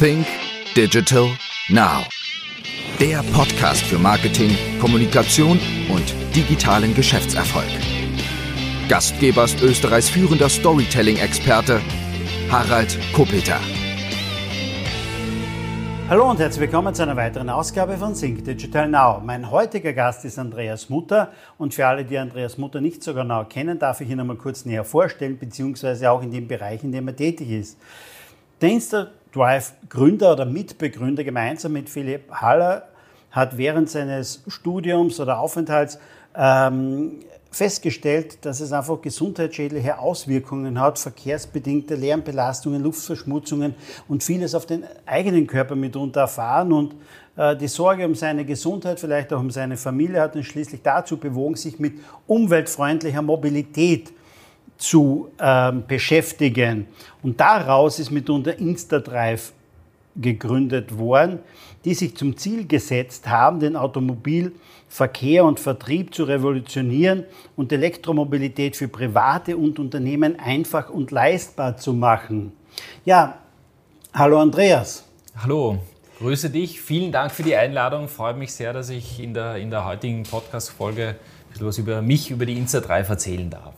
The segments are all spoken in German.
Think Digital Now. Der Podcast für Marketing, Kommunikation und digitalen Geschäftserfolg. Gastgeber ist Österreichs führender Storytelling-Experte Harald Kopeter. Hallo und herzlich willkommen zu einer weiteren Ausgabe von Think Digital Now. Mein heutiger Gast ist Andreas Mutter und für alle, die Andreas Mutter nicht so genau kennen, darf ich ihn einmal kurz näher vorstellen, beziehungsweise auch in dem Bereich, in dem er tätig ist. Der InstaDrive-Gründer oder Mitbegründer gemeinsam mit Philipp Haller hat während seines Studiums oder Aufenthalts ähm, festgestellt, dass es einfach gesundheitsschädliche Auswirkungen hat, verkehrsbedingte Lärmbelastungen, Luftverschmutzungen und vieles auf den eigenen Körper mitunter erfahren. Und äh, die Sorge um seine Gesundheit, vielleicht auch um seine Familie, hat ihn schließlich dazu bewogen, sich mit umweltfreundlicher Mobilität zu ähm, beschäftigen. Und daraus ist mitunter InstaDrive gegründet worden, die sich zum Ziel gesetzt haben, den Automobilverkehr und Vertrieb zu revolutionieren und Elektromobilität für Private und Unternehmen einfach und leistbar zu machen. Ja, hallo Andreas. Hallo, grüße dich. Vielen Dank für die Einladung. Freut mich sehr, dass ich in der, in der heutigen Podcast-Folge ein bisschen was über mich, über die Insta3 erzählen darf.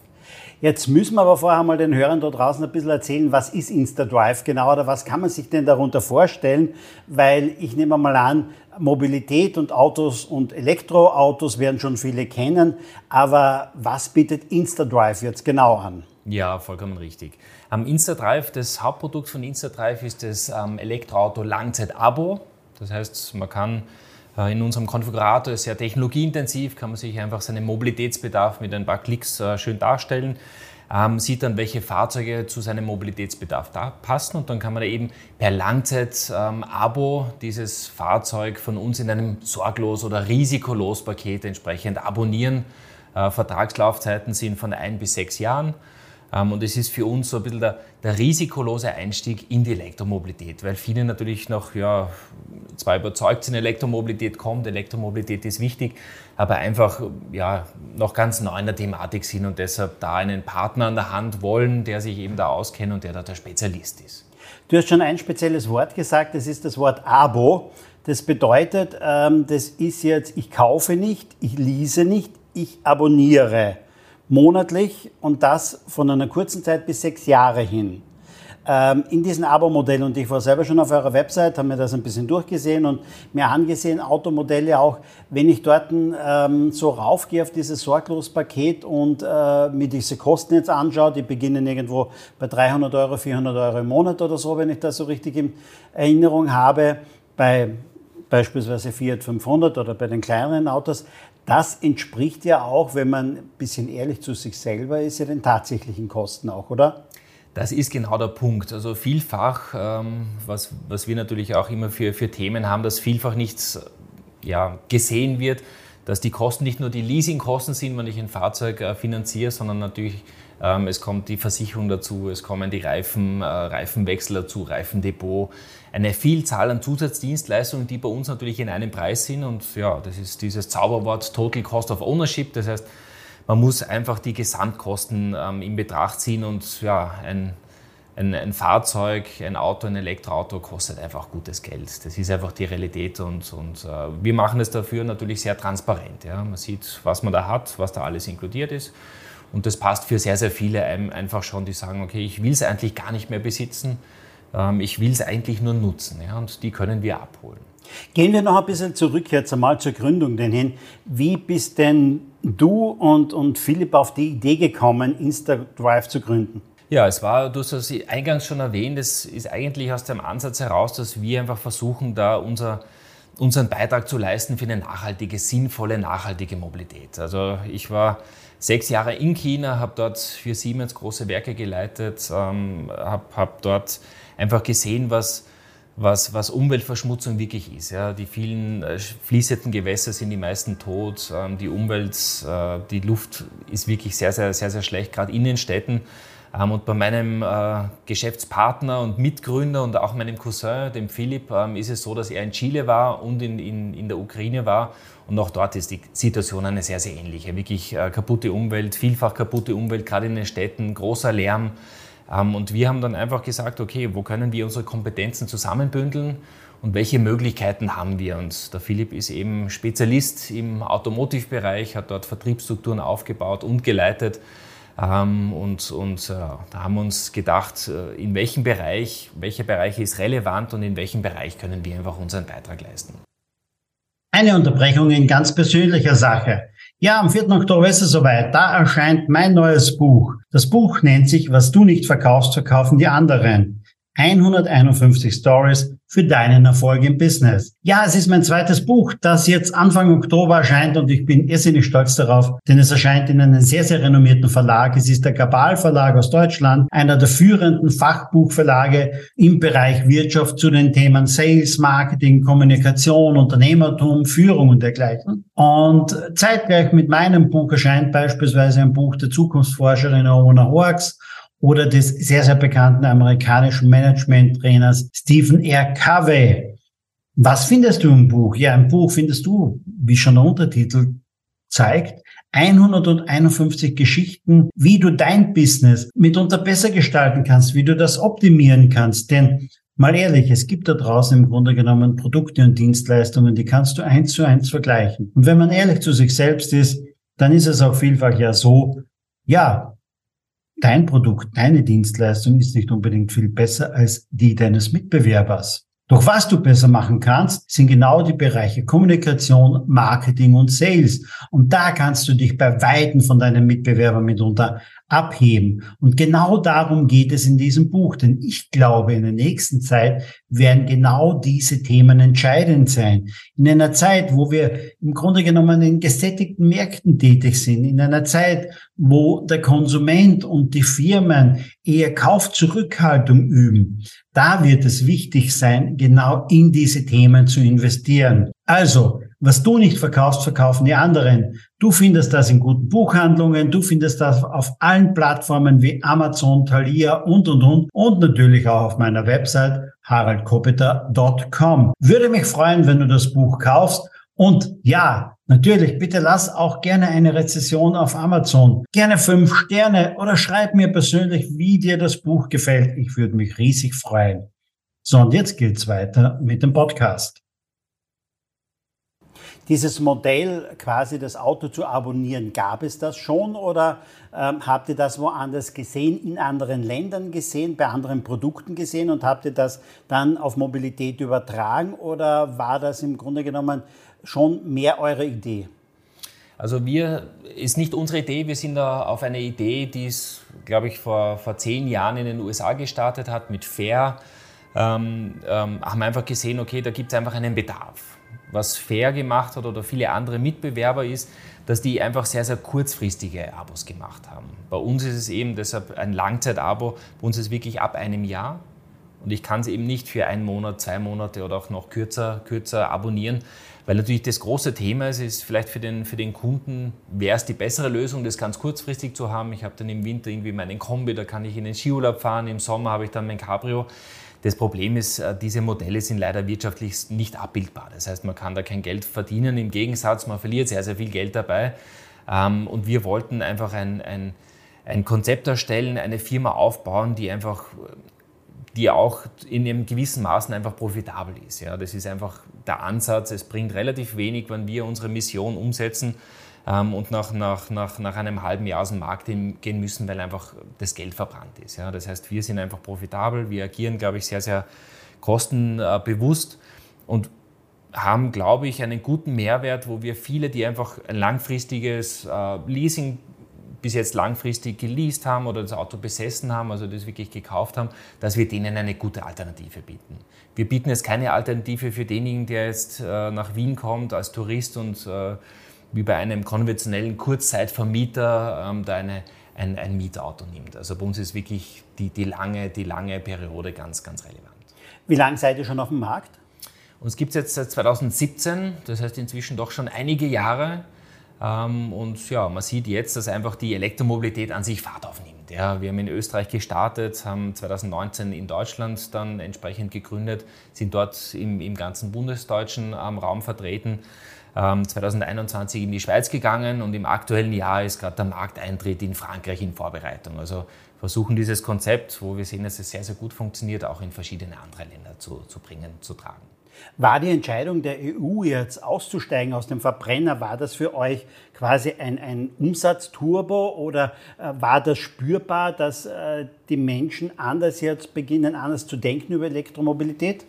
Jetzt müssen wir aber vorher mal den Hörern da draußen ein bisschen erzählen, was ist InstaDrive genau oder was kann man sich denn darunter vorstellen? Weil ich nehme mal an, Mobilität und Autos und Elektroautos werden schon viele kennen, aber was bietet InstaDrive jetzt genau an? Ja, vollkommen richtig. Am InstaDrive, das Hauptprodukt von InstaDrive ist das ähm, Elektroauto Langzeit-Abo. Das heißt, man kann in unserem Konfigurator ist sehr technologieintensiv, kann man sich einfach seinen Mobilitätsbedarf mit ein paar Klicks äh, schön darstellen. Ähm, sieht dann, welche Fahrzeuge zu seinem Mobilitätsbedarf da passen und dann kann man eben per Langzeit-Abo ähm, dieses Fahrzeug von uns in einem sorglos oder risikolos Paket entsprechend abonnieren. Äh, Vertragslaufzeiten sind von ein bis sechs Jahren. Ähm, und es ist für uns so ein bisschen der, der, risikolose Einstieg in die Elektromobilität, weil viele natürlich noch ja, zwar überzeugt sind, Elektromobilität kommt, Elektromobilität ist wichtig, aber einfach ja, noch ganz neu in der Thematik sind und deshalb da einen Partner an der Hand wollen, der sich eben da auskennt und der da der Spezialist ist. Du hast schon ein spezielles Wort gesagt, das ist das Wort Abo. Das bedeutet, ähm, das ist jetzt, ich kaufe nicht, ich lease nicht, ich abonniere monatlich und das von einer kurzen Zeit bis sechs Jahre hin. Ähm, in diesem Abo-Modell, und ich war selber schon auf eurer Website, habe mir das ein bisschen durchgesehen und mir angesehen, Automodelle auch, wenn ich dort ähm, so raufgehe auf dieses Sorglos-Paket und äh, mir diese Kosten jetzt anschaue, die beginnen irgendwo bei 300 Euro, 400 Euro im Monat oder so, wenn ich das so richtig in Erinnerung habe, bei beispielsweise Fiat 500 oder bei den kleineren Autos, das entspricht ja auch, wenn man ein bisschen ehrlich zu sich selber ist, ja den tatsächlichen Kosten auch, oder? Das ist genau der Punkt. Also vielfach, ähm, was, was wir natürlich auch immer für, für Themen haben, dass vielfach nichts ja, gesehen wird, dass die Kosten nicht nur die Leasingkosten sind, wenn ich ein Fahrzeug äh, finanziere, sondern natürlich ähm, es kommt die Versicherung dazu, es kommen die Reifen, äh, Reifenwechsel dazu, Reifendepot, eine Vielzahl an Zusatzdienstleistungen, die bei uns natürlich in einem Preis sind. Und ja, das ist dieses Zauberwort Total Cost of Ownership. Das heißt, man muss einfach die Gesamtkosten ähm, in Betracht ziehen und ja, ein, ein, ein, Fahrzeug, ein Auto, ein Elektroauto kostet einfach gutes Geld. Das ist einfach die Realität und, und äh, wir machen es dafür natürlich sehr transparent. Ja. Man sieht, was man da hat, was da alles inkludiert ist. Und das passt für sehr, sehr viele einfach schon, die sagen, okay, ich will es eigentlich gar nicht mehr besitzen, ähm, ich will es eigentlich nur nutzen. Ja, und die können wir abholen. Gehen wir noch ein bisschen zurück jetzt einmal zur Gründung denn hin. Wie bist denn du und, und Philipp auf die Idee gekommen, InstaDrive zu gründen? Ja, es war, du hast es eingangs schon erwähnt, es ist eigentlich aus dem Ansatz heraus, dass wir einfach versuchen, da unser, unseren Beitrag zu leisten für eine nachhaltige, sinnvolle, nachhaltige Mobilität. Also ich war sechs Jahre in China, habe dort für Siemens große Werke geleitet, ähm, habe hab dort einfach gesehen, was, was, was Umweltverschmutzung wirklich ist. Ja. Die vielen äh, fließenden Gewässer sind die meisten tot, ähm, die Umwelt, äh, die Luft ist wirklich sehr, sehr, sehr, sehr schlecht, gerade in den Städten. Ähm, und bei meinem äh, Geschäftspartner und Mitgründer und auch meinem Cousin, dem Philipp, ähm, ist es so, dass er in Chile war und in, in, in der Ukraine war. Und auch dort ist die Situation eine sehr, sehr ähnliche. Wirklich äh, kaputte Umwelt, vielfach kaputte Umwelt, gerade in den Städten, großer Lärm. Ähm, und wir haben dann einfach gesagt, okay, wo können wir unsere Kompetenzen zusammenbündeln und welche Möglichkeiten haben wir? Und der Philipp ist eben Spezialist im Automotive-Bereich, hat dort Vertriebsstrukturen aufgebaut und geleitet. Ähm, und und äh, da haben wir uns gedacht, äh, in welchem Bereich, welcher Bereich ist relevant und in welchem Bereich können wir einfach unseren Beitrag leisten. Eine Unterbrechung in ganz persönlicher Sache. Ja, am 4. Oktober ist es soweit. Da erscheint mein neues Buch. Das Buch nennt sich Was du nicht verkaufst, verkaufen die anderen. 151 Stories für deinen Erfolg im Business. Ja, es ist mein zweites Buch, das jetzt Anfang Oktober erscheint und ich bin irrsinnig stolz darauf, denn es erscheint in einem sehr, sehr renommierten Verlag. Es ist der Gabal Verlag aus Deutschland, einer der führenden Fachbuchverlage im Bereich Wirtschaft zu den Themen Sales, Marketing, Kommunikation, Unternehmertum, Führung und dergleichen. Und zeitgleich mit meinem Buch erscheint beispielsweise ein Buch der Zukunftsforscherin Oona Horks oder des sehr, sehr bekannten amerikanischen Management-Trainers Stephen R. Covey. Was findest du im Buch? Ja, im Buch findest du, wie schon der Untertitel zeigt, 151 Geschichten, wie du dein Business mitunter besser gestalten kannst, wie du das optimieren kannst. Denn mal ehrlich, es gibt da draußen im Grunde genommen Produkte und Dienstleistungen, die kannst du eins zu eins vergleichen. Und wenn man ehrlich zu sich selbst ist, dann ist es auch vielfach ja so, ja, dein Produkt, deine Dienstleistung ist nicht unbedingt viel besser als die deines Mitbewerbers. Doch was du besser machen kannst, sind genau die Bereiche Kommunikation, Marketing und Sales. Und da kannst du dich bei Weitem von deinen Mitbewerbern mitunter abheben. Und genau darum geht es in diesem Buch, denn ich glaube, in der nächsten Zeit werden genau diese Themen entscheidend sein. In einer Zeit, wo wir im Grunde genommen in gesättigten Märkten tätig sind, in einer Zeit, wo der Konsument und die Firmen eher Kaufzurückhaltung üben, da wird es wichtig sein, genau in diese Themen zu investieren. Also, was du nicht verkaufst, verkaufen die anderen. Du findest das in guten Buchhandlungen, du findest das auf allen Plattformen wie Amazon, Thalia und, und, und. Und natürlich auch auf meiner Website haraldkopeter.com. Würde mich freuen, wenn du das Buch kaufst. Und ja, natürlich, bitte lass auch gerne eine Rezession auf Amazon. Gerne fünf Sterne oder schreib mir persönlich, wie dir das Buch gefällt. Ich würde mich riesig freuen. So, und jetzt geht's weiter mit dem Podcast dieses Modell, quasi das Auto zu abonnieren, gab es das schon oder ähm, habt ihr das woanders gesehen, in anderen Ländern gesehen, bei anderen Produkten gesehen und habt ihr das dann auf Mobilität übertragen oder war das im Grunde genommen schon mehr eure Idee? Also wir, ist nicht unsere Idee, wir sind da auf eine Idee, die es, glaube ich, vor, vor zehn Jahren in den USA gestartet hat mit Fair. Ähm, ähm, haben einfach gesehen, okay, da gibt es einfach einen Bedarf was Fair gemacht hat oder viele andere Mitbewerber ist, dass die einfach sehr, sehr kurzfristige Abos gemacht haben. Bei uns ist es eben deshalb ein Langzeitabo, bei uns ist es wirklich ab einem Jahr. Und ich kann es eben nicht für einen Monat, zwei Monate oder auch noch kürzer, kürzer abonnieren, weil natürlich das große Thema ist, ist vielleicht für den, für den Kunden, wäre es die bessere Lösung, das ganz kurzfristig zu haben. Ich habe dann im Winter irgendwie meinen Kombi, da kann ich in den Skiurlaub fahren, im Sommer habe ich dann mein Cabrio. Das Problem ist, äh, diese Modelle sind leider wirtschaftlich nicht abbildbar. Das heißt, man kann da kein Geld verdienen. Im Gegensatz, man verliert sehr, sehr viel Geld dabei. Ähm, und wir wollten einfach ein, ein, ein Konzept erstellen, eine Firma aufbauen, die einfach die auch in einem gewissen Maßen einfach profitabel ist. Ja, das ist einfach der Ansatz. Es bringt relativ wenig, wenn wir unsere Mission umsetzen ähm, und nach, nach, nach, nach einem halben Jahr aus dem Markt gehen müssen, weil einfach das Geld verbrannt ist. Ja? Das heißt, wir sind einfach profitabel, wir agieren, glaube ich, sehr, sehr kostenbewusst und haben, glaube ich, einen guten Mehrwert, wo wir viele, die einfach ein langfristiges äh, Leasing bis jetzt langfristig geleast haben oder das Auto besessen haben, also das wirklich gekauft haben, dass wir denen eine gute Alternative bieten. Wir bieten jetzt keine Alternative für denjenigen, der jetzt äh, nach Wien kommt als Tourist und äh, wie bei einem konventionellen Kurzzeitvermieter ähm, da eine, ein, ein Mietauto nimmt. Also bei uns ist wirklich die, die, lange, die lange Periode ganz, ganz relevant. Wie lange seid ihr schon auf dem Markt? Uns gibt es jetzt seit 2017, das heißt inzwischen doch schon einige Jahre. Ähm, und ja, man sieht jetzt, dass einfach die Elektromobilität an sich Fahrt aufnimmt. Ja, wir haben in Österreich gestartet, haben 2019 in Deutschland dann entsprechend gegründet, sind dort im, im ganzen bundesdeutschen ähm, Raum vertreten 2021 ähm, in die Schweiz gegangen und im aktuellen Jahr ist gerade der Markteintritt in Frankreich in Vorbereitung. Also versuchen dieses Konzept, wo wir sehen, dass es sehr, sehr gut funktioniert, auch in verschiedene andere Länder zu, zu bringen, zu tragen. War die Entscheidung der EU jetzt auszusteigen aus dem Verbrenner, war das für euch quasi ein, ein Umsatzturbo oder äh, war das spürbar, dass äh, die Menschen anders jetzt beginnen, anders zu denken über Elektromobilität?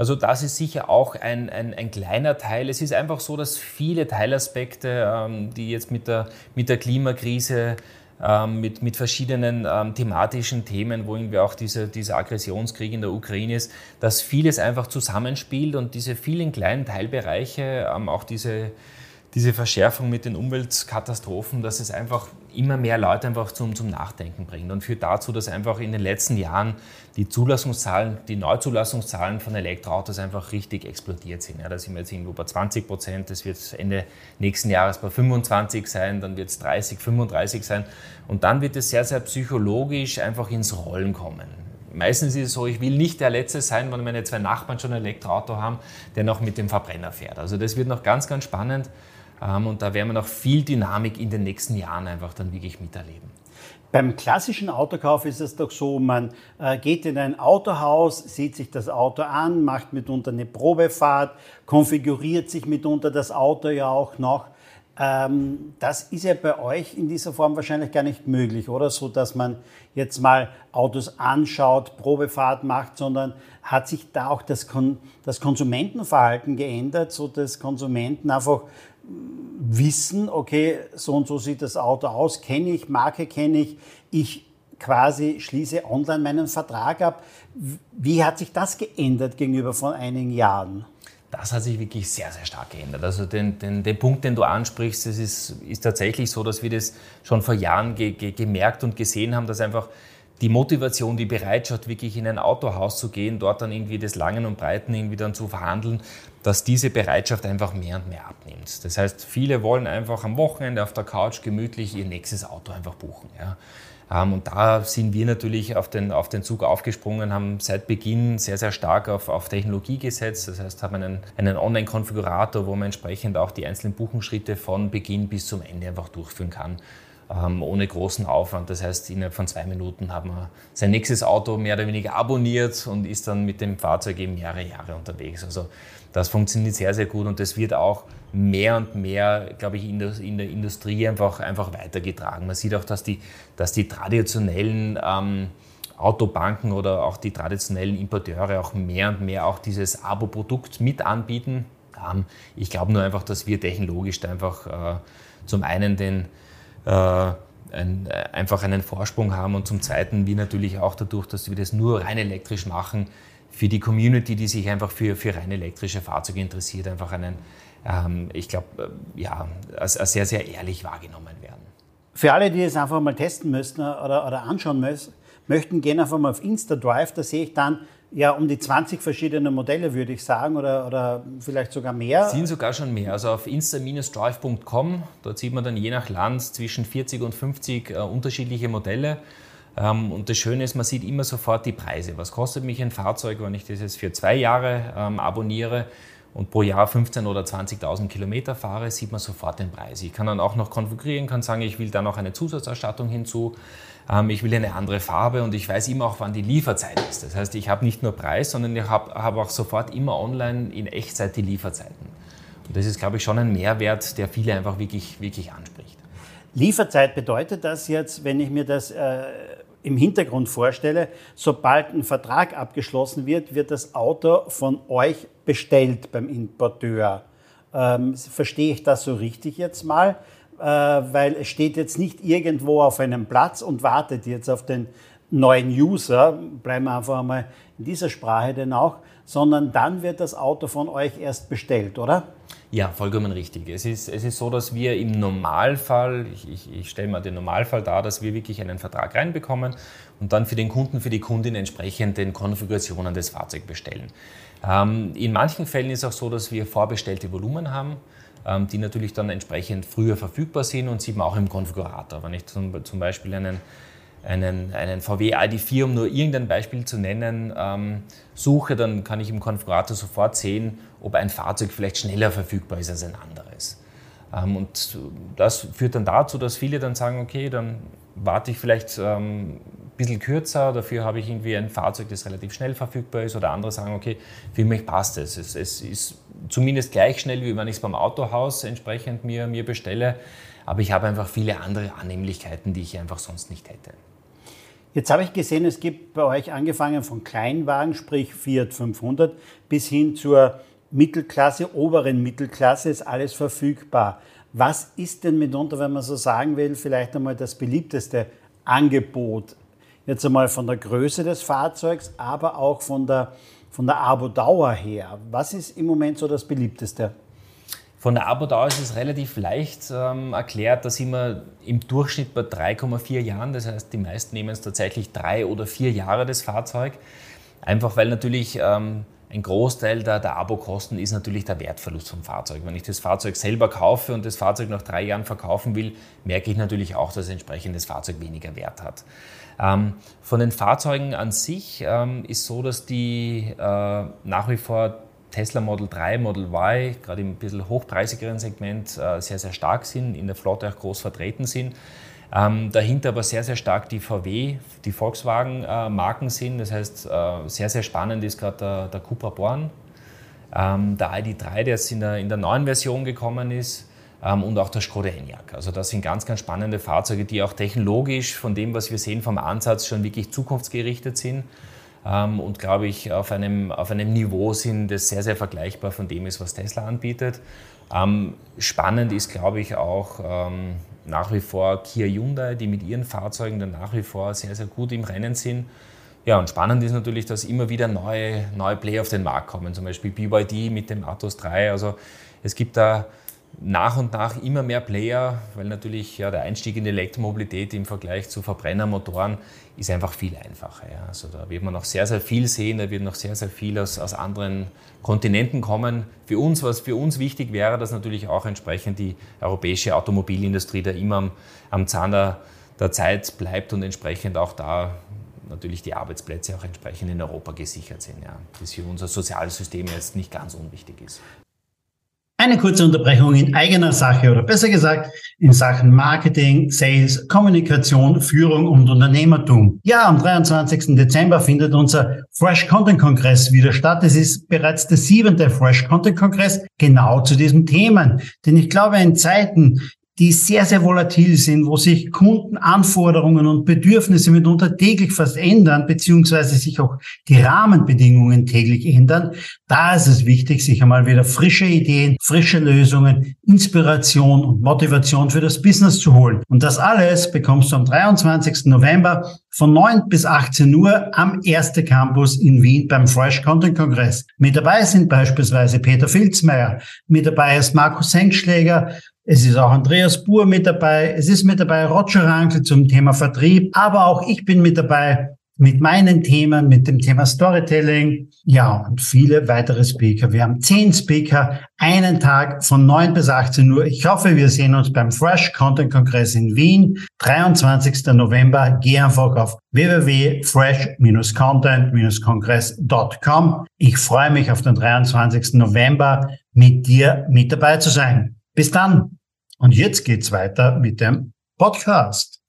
Also das ist sicher auch ein, ein, ein, kleiner Teil. Es ist einfach so, dass viele Teilaspekte, ähm, die jetzt mit der, mit der Klimakrise ähm, mit, mit verschiedenen ähm, thematischen Themen, wo irgendwie auch dieser, dieser Aggressionskrieg in der Ukraine ist, dass vieles einfach zusammenspielt und diese vielen kleinen Teilbereiche, ähm, auch diese diese Verschärfung mit den Umweltkatastrophen, dass es einfach immer mehr Leute einfach zum, zum Nachdenken bringt und führt dazu, dass einfach in den letzten Jahren die Zulassungszahlen, die Neuzulassungszahlen von Elektroautos einfach richtig explodiert sind. Ja, da sind wir jetzt irgendwo bei 20 Prozent, das wird Ende nächsten Jahres bei 25 sein, dann wird es 30, 35 sein und dann wird es sehr, sehr psychologisch einfach ins Rollen kommen. Meistens ist es so, ich will nicht der Letzte sein, wenn meine zwei Nachbarn schon ein Elektroauto haben, der noch mit dem Verbrenner fährt. Also das wird noch ganz, ganz spannend. Ähm, und da werden wir noch viel Dynamik in den nächsten Jahren einfach dann wirklich miterleben. Beim klassischen Autokauf ist es doch so, man äh, geht in ein Autohaus, sieht sich das Auto an, macht mitunter eine Probefahrt, konfiguriert sich mitunter das Auto ja auch noch. Ähm, das ist ja bei euch in dieser Form wahrscheinlich gar nicht möglich, oder? So, dass man jetzt mal Autos anschaut, Probefahrt macht, sondern hat sich da auch das, Kon das Konsumentenverhalten geändert, so dass Konsumenten einfach wissen, okay, so und so sieht das Auto aus, kenne ich, Marke kenne ich, ich quasi schließe online meinen Vertrag ab. Wie hat sich das geändert gegenüber vor einigen Jahren? Das hat sich wirklich sehr, sehr stark geändert. Also den, den, den Punkt, den du ansprichst, das ist, ist tatsächlich so, dass wir das schon vor Jahren ge, ge, gemerkt und gesehen haben, dass einfach die Motivation, die Bereitschaft, wirklich in ein Autohaus zu gehen, dort dann irgendwie des Langen und Breiten irgendwie dann zu verhandeln, dass diese Bereitschaft einfach mehr und mehr abnimmt. Das heißt, viele wollen einfach am Wochenende auf der Couch gemütlich ihr nächstes Auto einfach buchen. Ja. Ähm, und da sind wir natürlich auf den, auf den Zug aufgesprungen, haben seit Beginn sehr, sehr stark auf, auf Technologie gesetzt. Das heißt, haben einen, einen Online-Konfigurator, wo man entsprechend auch die einzelnen Buchungsschritte von Beginn bis zum Ende einfach durchführen kann ähm, ohne großen Aufwand. Das heißt, innerhalb von zwei Minuten hat man sein nächstes Auto mehr oder weniger abonniert und ist dann mit dem Fahrzeug eben mehrere Jahre unterwegs. Also das funktioniert sehr, sehr gut und das wird auch mehr und mehr, glaube ich, in der, in der Industrie einfach, einfach weitergetragen. Man sieht auch, dass die, dass die traditionellen ähm, Autobanken oder auch die traditionellen Importeure auch mehr und mehr auch dieses Abo-Produkt mit anbieten. Ähm, ich glaube nur einfach, dass wir technologisch einfach äh, zum einen den, äh, ein, äh, einfach einen Vorsprung haben und zum Zweiten wir natürlich auch dadurch, dass wir das nur rein elektrisch machen, für die Community, die sich einfach für, für rein elektrische Fahrzeuge interessiert, einfach einen, ähm, ich glaube, äh, ja, als, als, sehr, sehr ehrlich wahrgenommen werden. Für alle, die es einfach mal testen müssen oder, oder anschauen müssen, möchten, gehen einfach mal auf InstaDrive, da sehe ich dann ja, um die 20 verschiedene Modelle, würde ich sagen, oder, oder vielleicht sogar mehr. Sind sogar schon mehr. Also auf insta-drive.com, dort sieht man dann je nach Land zwischen 40 und 50 äh, unterschiedliche Modelle. Ähm, und das Schöne ist, man sieht immer sofort die Preise. Was kostet mich ein Fahrzeug, wenn ich das jetzt für zwei Jahre ähm, abonniere und pro Jahr 15.000 oder 20.000 Kilometer fahre, sieht man sofort den Preis. Ich kann dann auch noch konfigurieren, kann sagen, ich will da noch eine Zusatzausstattung hinzu. Ähm, ich will eine andere Farbe und ich weiß immer auch, wann die Lieferzeit ist. Das heißt, ich habe nicht nur Preis, sondern ich habe hab auch sofort immer online in Echtzeit die Lieferzeiten. Und das ist, glaube ich, schon ein Mehrwert, der viele einfach wirklich, wirklich anspricht. Lieferzeit bedeutet das jetzt, wenn ich mir das äh, im Hintergrund vorstelle, sobald ein Vertrag abgeschlossen wird, wird das Auto von euch bestellt beim Importeur. Ähm, verstehe ich das so richtig jetzt mal? Äh, weil es steht jetzt nicht irgendwo auf einem Platz und wartet jetzt auf den neuen User, bleiben wir einfach einmal in dieser Sprache denn auch, sondern dann wird das Auto von euch erst bestellt, oder? Ja, vollkommen richtig. Es ist, es ist so, dass wir im Normalfall, ich, ich, ich stelle mal den Normalfall dar, dass wir wirklich einen Vertrag reinbekommen und dann für den Kunden, für die Kundin entsprechend den Konfigurationen des Fahrzeugs bestellen. Ähm, in manchen Fällen ist auch so, dass wir vorbestellte Volumen haben. Ähm, die natürlich dann entsprechend früher verfügbar sind und sieht man auch im Konfigurator. Wenn ich zum, zum Beispiel einen, einen, einen VW ID4, um nur irgendein Beispiel zu nennen, ähm, suche, dann kann ich im Konfigurator sofort sehen, ob ein Fahrzeug vielleicht schneller verfügbar ist als ein anderes. Ähm, und das führt dann dazu, dass viele dann sagen, okay, dann warte ich vielleicht ähm, ein bisschen kürzer, dafür habe ich irgendwie ein Fahrzeug, das relativ schnell verfügbar ist oder andere sagen, okay, für mich passt es. Es, es ist zumindest gleich schnell, wie wenn ich es beim Autohaus entsprechend mir, mir bestelle, aber ich habe einfach viele andere Annehmlichkeiten, die ich einfach sonst nicht hätte. Jetzt habe ich gesehen, es gibt bei euch angefangen von Kleinwagen, sprich Fiat 500, bis hin zur Mittelklasse, oberen Mittelklasse, ist alles verfügbar. Was ist denn mitunter, wenn man so sagen will, vielleicht einmal das beliebteste Angebot? Jetzt einmal von der Größe des Fahrzeugs, aber auch von der, von der Abo-Dauer her. Was ist im Moment so das beliebteste? Von der Abo-Dauer ist es relativ leicht ähm, erklärt. Da sind wir im Durchschnitt bei 3,4 Jahren. Das heißt, die meisten nehmen es tatsächlich drei oder vier Jahre das Fahrzeug. Einfach weil natürlich ähm, ein Großteil der, der Abokosten ist natürlich der Wertverlust vom Fahrzeug. Wenn ich das Fahrzeug selber kaufe und das Fahrzeug nach drei Jahren verkaufen will, merke ich natürlich auch, dass entsprechend das Fahrzeug weniger Wert hat. Ähm, von den Fahrzeugen an sich ähm, ist so, dass die äh, nach wie vor Tesla Model 3, Model Y, gerade im bisschen hochpreisigeren Segment, äh, sehr, sehr stark sind, in der Flotte auch groß vertreten sind. Ähm, dahinter aber sehr, sehr stark die VW, die Volkswagen-Marken äh, sind. Das heißt, äh, sehr, sehr spannend ist gerade der, der Cupra Born, ähm, der ID3, der jetzt in der, in der neuen Version gekommen ist ähm, und auch der Skoda Enyaq. Also das sind ganz, ganz spannende Fahrzeuge, die auch technologisch von dem, was wir sehen vom Ansatz, schon wirklich zukunftsgerichtet sind ähm, und glaube ich auf einem, auf einem Niveau sind, das sehr, sehr vergleichbar von dem ist, was Tesla anbietet. Ähm, spannend ist, glaube ich, auch ähm, nach wie vor Kia Hyundai, die mit ihren Fahrzeugen dann nach wie vor sehr, sehr gut im Rennen sind. Ja, und spannend ist natürlich, dass immer wieder neue, neue Player auf den Markt kommen, zum Beispiel BYD mit dem Atos 3. Also es gibt da nach und nach immer mehr Player, weil natürlich ja, der Einstieg in die Elektromobilität im Vergleich zu Verbrennermotoren ist einfach viel einfacher. Ja. Also da wird man noch sehr, sehr viel sehen, da wird noch sehr, sehr viel aus, aus anderen Kontinenten kommen. Für uns, was für uns wichtig wäre, dass natürlich auch entsprechend die europäische Automobilindustrie da immer am, am Zahn der, der Zeit bleibt und entsprechend auch da natürlich die Arbeitsplätze auch entsprechend in Europa gesichert sind. Ja. Das für unser soziales System jetzt nicht ganz unwichtig ist. Eine kurze Unterbrechung in eigener Sache oder besser gesagt in Sachen Marketing, Sales, Kommunikation, Führung und Unternehmertum. Ja, am 23. Dezember findet unser Fresh Content Kongress wieder statt. Es ist bereits der siebente Fresh Content Kongress genau zu diesen Themen. Denn ich glaube, in Zeiten, die sehr, sehr volatil sind, wo sich Kundenanforderungen und Bedürfnisse mitunter täglich fast ändern, beziehungsweise sich auch die Rahmenbedingungen täglich ändern. Da ist es wichtig, sich einmal wieder frische Ideen, frische Lösungen, Inspiration und Motivation für das Business zu holen. Und das alles bekommst du am 23. November von 9 bis 18 Uhr am Erste Campus in Wien beim Fresh Content Kongress. Mit dabei sind beispielsweise Peter Filzmeier, mit dabei ist Markus Senkschläger, es ist auch Andreas Buhr mit dabei. Es ist mit dabei Roger Rankel zum Thema Vertrieb. Aber auch ich bin mit dabei mit meinen Themen, mit dem Thema Storytelling. Ja, und viele weitere Speaker. Wir haben zehn Speaker, einen Tag von 9 bis 18 Uhr. Ich hoffe, wir sehen uns beim Fresh Content Kongress in Wien, 23. November. Geh einfach auf www.fresh-content-kongress.com. Ich freue mich auf den 23. November mit dir mit dabei zu sein. Bis dann. Und jetzt geht's weiter mit dem Podcast.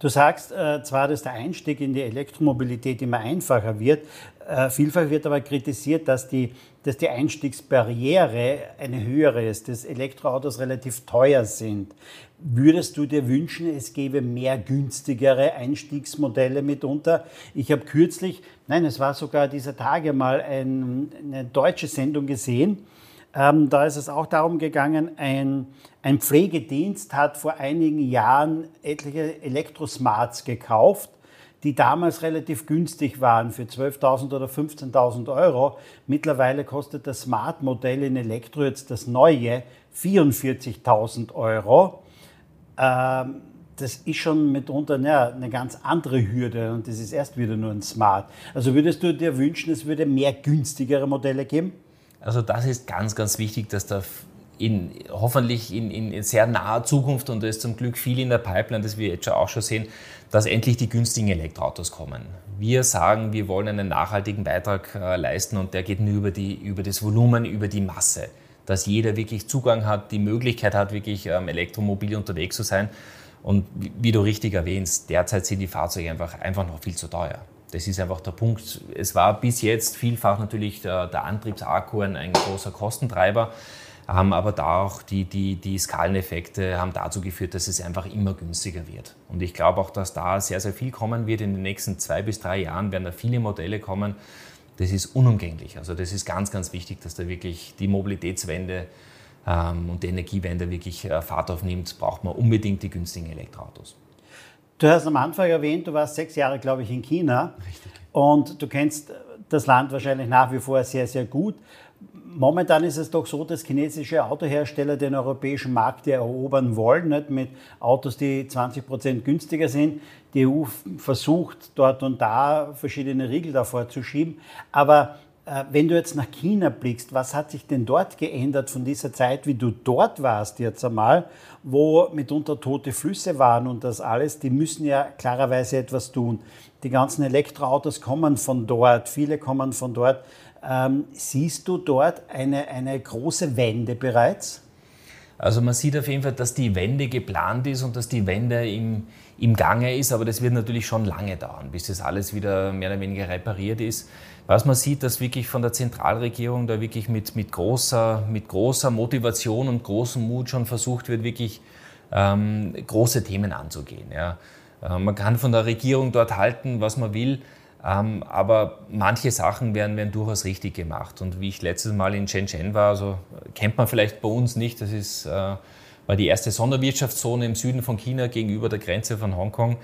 Du sagst äh, zwar, dass der Einstieg in die Elektromobilität immer einfacher wird. Äh, vielfach wird aber kritisiert, dass die, dass die Einstiegsbarriere eine höhere ist, dass Elektroautos relativ teuer sind. Würdest du dir wünschen, es gäbe mehr günstigere Einstiegsmodelle mitunter? Ich habe kürzlich, nein, es war sogar dieser Tage mal ein, eine deutsche Sendung gesehen, ähm, da ist es auch darum gegangen, ein, ein Pflegedienst hat vor einigen Jahren etliche Elektrosmarts gekauft, die damals relativ günstig waren für 12.000 oder 15.000 Euro. Mittlerweile kostet das Smart-Modell in Elektro jetzt das neue 44.000 Euro. Ähm, das ist schon mitunter ja, eine ganz andere Hürde und das ist erst wieder nur ein Smart. Also würdest du dir wünschen, es würde mehr günstigere Modelle geben? Also das ist ganz, ganz wichtig, dass da in, hoffentlich in, in sehr naher Zukunft, und da ist zum Glück viel in der Pipeline, das wir jetzt auch schon sehen, dass endlich die günstigen Elektroautos kommen. Wir sagen, wir wollen einen nachhaltigen Beitrag äh, leisten und der geht nur über, die, über das Volumen, über die Masse. Dass jeder wirklich Zugang hat, die Möglichkeit hat, wirklich ähm, elektromobil unterwegs zu sein. Und wie, wie du richtig erwähnst, derzeit sind die Fahrzeuge einfach, einfach noch viel zu teuer. Das ist einfach der Punkt. Es war bis jetzt vielfach natürlich der, der Antriebsakku ein, großer Kostentreiber haben aber da auch die, die, die Skaleneffekte haben dazu geführt, dass es einfach immer günstiger wird. Und ich glaube auch, dass da sehr, sehr viel kommen wird. In den nächsten zwei bis drei Jahren werden da viele Modelle kommen. Das ist unumgänglich. Also das ist ganz, ganz wichtig, dass da wirklich die Mobilitätswende ähm, und die Energiewende wirklich äh, Fahrt aufnimmt, braucht man unbedingt die günstigen Elektroautos. Du hast am Anfang erwähnt, du warst sechs Jahre, glaube ich, in China. Richtig. Und du kennst das Land wahrscheinlich nach wie vor sehr, sehr gut. Momentan ist es doch so, dass chinesische Autohersteller den europäischen Markt erobern wollen, nicht mit Autos, die 20 Prozent günstiger sind. Die EU versucht dort und da verschiedene Riegel davor zu schieben. Aber wenn du jetzt nach China blickst, was hat sich denn dort geändert von dieser Zeit, wie du dort warst jetzt einmal, wo mitunter tote Flüsse waren und das alles? Die müssen ja klarerweise etwas tun. Die ganzen Elektroautos kommen von dort, viele kommen von dort. Ähm, siehst du dort eine, eine große Wende bereits? Also man sieht auf jeden Fall, dass die Wende geplant ist und dass die Wende im, im Gange ist, aber das wird natürlich schon lange dauern, bis das alles wieder mehr oder weniger repariert ist. Was man sieht, dass wirklich von der Zentralregierung da wirklich mit, mit, großer, mit großer Motivation und großem Mut schon versucht wird, wirklich ähm, große Themen anzugehen. Ja. Äh, man kann von der Regierung dort halten, was man will, ähm, aber manche Sachen werden, werden durchaus richtig gemacht. Und wie ich letztes Mal in Shenzhen war, also kennt man vielleicht bei uns nicht, das ist, äh, war die erste Sonderwirtschaftszone im Süden von China gegenüber der Grenze von Hongkong.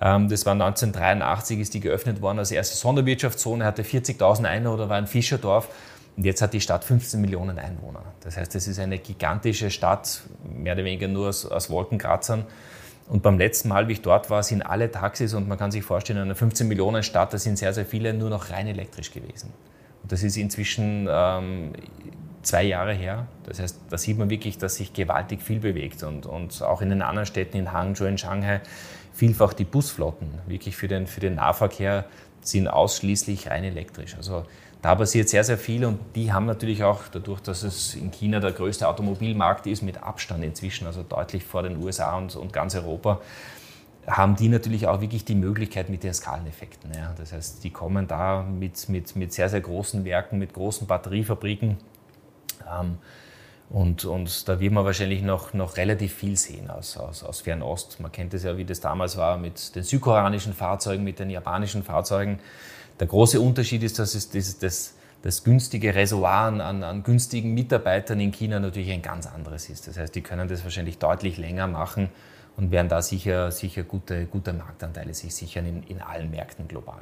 Ähm, das war 1983, ist die geöffnet worden als erste Sonderwirtschaftszone, hatte 40.000 Einwohner oder war ein Fischerdorf. Und jetzt hat die Stadt 15 Millionen Einwohner. Das heißt, es ist eine gigantische Stadt, mehr oder weniger nur aus, aus Wolkenkratzern. Und beim letzten Mal, wie ich dort war, sind alle Taxis und man kann sich vorstellen, in einer 15 Millionen Stadt, da sind sehr, sehr viele nur noch rein elektrisch gewesen. Und das ist inzwischen ähm, zwei Jahre her. Das heißt, da sieht man wirklich, dass sich gewaltig viel bewegt und, und auch in den anderen Städten, in Hangzhou, in Shanghai, vielfach die Busflotten wirklich für den, für den Nahverkehr sind ausschließlich rein elektrisch. Also da passiert sehr, sehr viel und die haben natürlich auch, dadurch, dass es in China der größte Automobilmarkt ist, mit Abstand inzwischen, also deutlich vor den USA und, und ganz Europa, haben die natürlich auch wirklich die Möglichkeit mit den Skaleneffekten. Ja. Das heißt, die kommen da mit, mit, mit sehr, sehr großen Werken, mit großen Batteriefabriken. Ähm, und, und da wird man wahrscheinlich noch, noch relativ viel sehen aus, aus, aus Fernost. Man kennt es ja, wie das damals war mit den südkoreanischen Fahrzeugen, mit den japanischen Fahrzeugen. Der große Unterschied ist, dass es das, das, das günstige Reservoir an, an, günstigen Mitarbeitern in China natürlich ein ganz anderes ist. Das heißt, die können das wahrscheinlich deutlich länger machen und werden da sicher, sicher gute, gute Marktanteile sich sichern in, in allen Märkten global.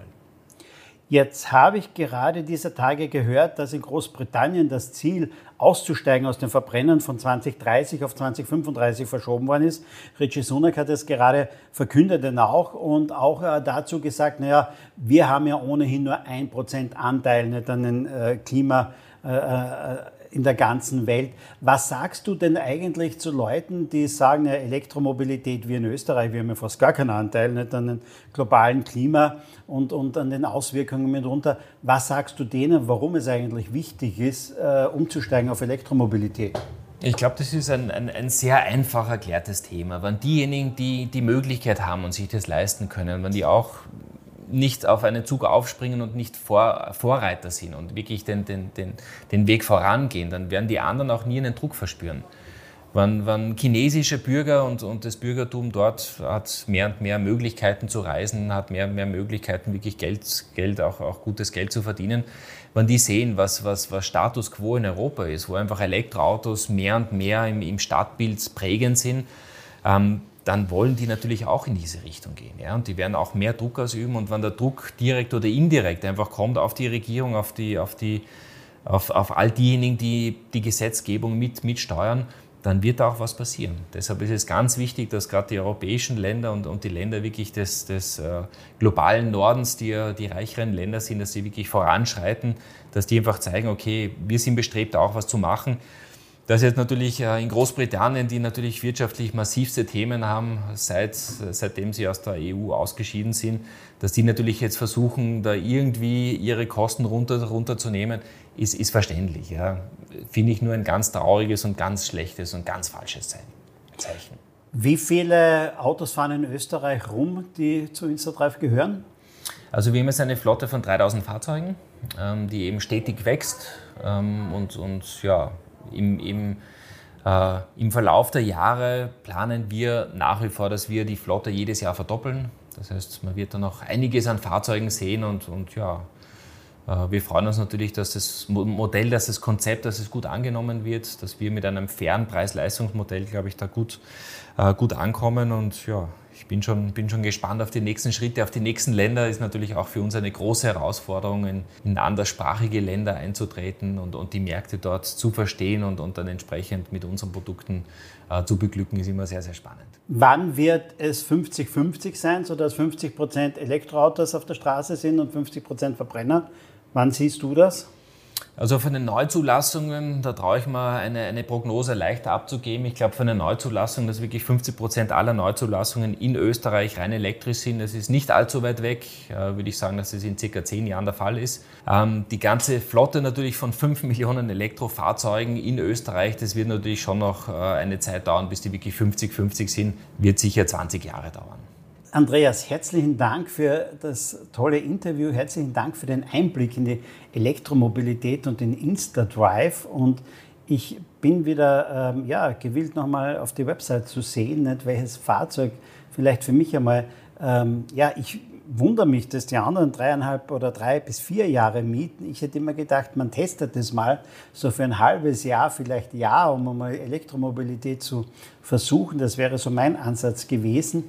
Jetzt habe ich gerade dieser Tage gehört, dass in Großbritannien das Ziel, auszusteigen aus den Verbrennen von 2030 auf 2035 verschoben worden ist. Richie Sunak hat es gerade verkündet dann auch und auch äh, dazu gesagt, naja, wir haben ja ohnehin nur ein Prozent Anteil an den äh, Klima, äh in der ganzen Welt. Was sagst du denn eigentlich zu Leuten, die sagen, ja, Elektromobilität wie in Österreich, wir haben ja fast gar keinen Anteil nicht an dem globalen Klima und, und an den Auswirkungen mitunter. Was sagst du denen, warum es eigentlich wichtig ist, äh, umzusteigen auf Elektromobilität? Ich glaube, das ist ein, ein, ein, sehr einfach erklärtes Thema. Wenn diejenigen, die die Möglichkeit haben und sich das leisten können, wenn die auch nicht auf einen Zug aufspringen und nicht Vor, Vorreiter sind und wirklich den, den, den, den Weg vorangehen, dann werden die anderen auch nie einen Druck verspüren. Wenn, wenn chinesische Bürger und, und das Bürgertum dort hat mehr und mehr Möglichkeiten zu reisen, hat mehr und mehr Möglichkeiten, wirklich Geld, Geld auch, auch gutes Geld zu verdienen, wenn die sehen, was, was, was Status quo in Europa ist, wo einfach Elektroautos mehr und mehr im, im Stadtbild prägend sind, ähm, dann wollen die natürlich auch in diese Richtung gehen. Ja? Und die werden auch mehr Druck ausüben. Und wenn der Druck direkt oder indirekt einfach kommt auf die Regierung, auf, die, auf, die, auf, auf all diejenigen, die die Gesetzgebung mit, mitsteuern, dann wird da auch was passieren. Deshalb ist es ganz wichtig, dass gerade die europäischen Länder und, und die Länder wirklich des, des äh, globalen Nordens, die ja die reicheren Länder sind, dass sie wirklich voranschreiten, dass die einfach zeigen, okay, wir sind bestrebt, auch was zu machen dass jetzt natürlich äh, in Großbritannien, die natürlich wirtschaftlich massivste Themen haben, seit, seitdem sie aus der EU ausgeschieden sind, dass die natürlich jetzt versuchen, da irgendwie ihre Kosten runter, runterzunehmen, ist, ist verständlich. Ja. Finde ich nur ein ganz trauriges und ganz schlechtes und ganz falsches Zeichen. Wie viele Autos fahren in Österreich rum, die zu Instadrive gehören? Also wir haben jetzt eine Flotte von 3000 Fahrzeugen, ähm, die eben stetig wächst ähm, und, und ja, im, im, äh, im Verlauf der Jahre planen wir nach wie vor, dass wir die Flotte jedes Jahr verdoppeln. Das heißt, man wird dann noch einiges an Fahrzeugen sehen und, und ja, äh, wir freuen uns natürlich, dass das Modell, dass das Konzept, dass es gut angenommen wird, dass wir mit einem fairen Preis-Leistungsmodell, glaube ich, da gut, äh, gut ankommen und ja, ich bin schon, bin schon gespannt auf die nächsten Schritte, auf die nächsten Länder. Ist natürlich auch für uns eine große Herausforderung, in, in anderssprachige Länder einzutreten und, und die Märkte dort zu verstehen und, und dann entsprechend mit unseren Produkten äh, zu beglücken, ist immer sehr, sehr spannend. Wann wird es 50-50 sein, sodass 50 Prozent Elektroautos auf der Straße sind und 50 Prozent Verbrenner? Wann siehst du das? Also von den Neuzulassungen, da traue ich mir eine, eine Prognose leichter abzugeben. Ich glaube, von den Neuzulassungen, dass wirklich 50 Prozent aller Neuzulassungen in Österreich rein elektrisch sind, das ist nicht allzu weit weg. Äh, würde ich sagen, dass das in circa zehn Jahren der Fall ist. Ähm, die ganze Flotte natürlich von 5 Millionen Elektrofahrzeugen in Österreich, das wird natürlich schon noch äh, eine Zeit dauern, bis die wirklich 50-50 sind, wird sicher 20 Jahre dauern. Andreas, herzlichen Dank für das tolle Interview. Herzlichen Dank für den Einblick in die Elektromobilität und den Insta-Drive. Und ich bin wieder ähm, ja, gewillt, nochmal auf die Website zu sehen, nicht, welches Fahrzeug vielleicht für mich einmal, ähm, ja, ich wundere mich, dass die anderen dreieinhalb oder drei bis vier Jahre mieten. Ich hätte immer gedacht, man testet das mal so für ein halbes Jahr, vielleicht Jahr, um einmal Elektromobilität zu versuchen. Das wäre so mein Ansatz gewesen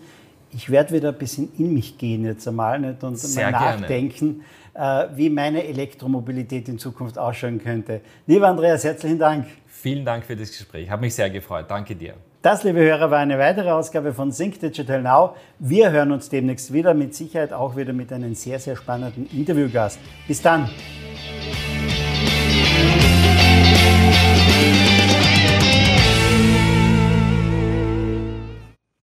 ich werde wieder ein bisschen in mich gehen jetzt einmal nicht, und Sehr mal nachdenken, äh, wie meine Elektromobilität in Zukunft ausschauen könnte. Lieber Andreas, herzlichen Dank. Vielen Dank für das Gespräch. Hat mich sehr gefreut. Danke dir. Das, liebe Hörer, war eine weitere Ausgabe von Sync Digital Now. Wir hören uns demnächst wieder, mit Sicherheit auch wieder mit einem sehr, sehr spannenden Interviewgast. Bis dann.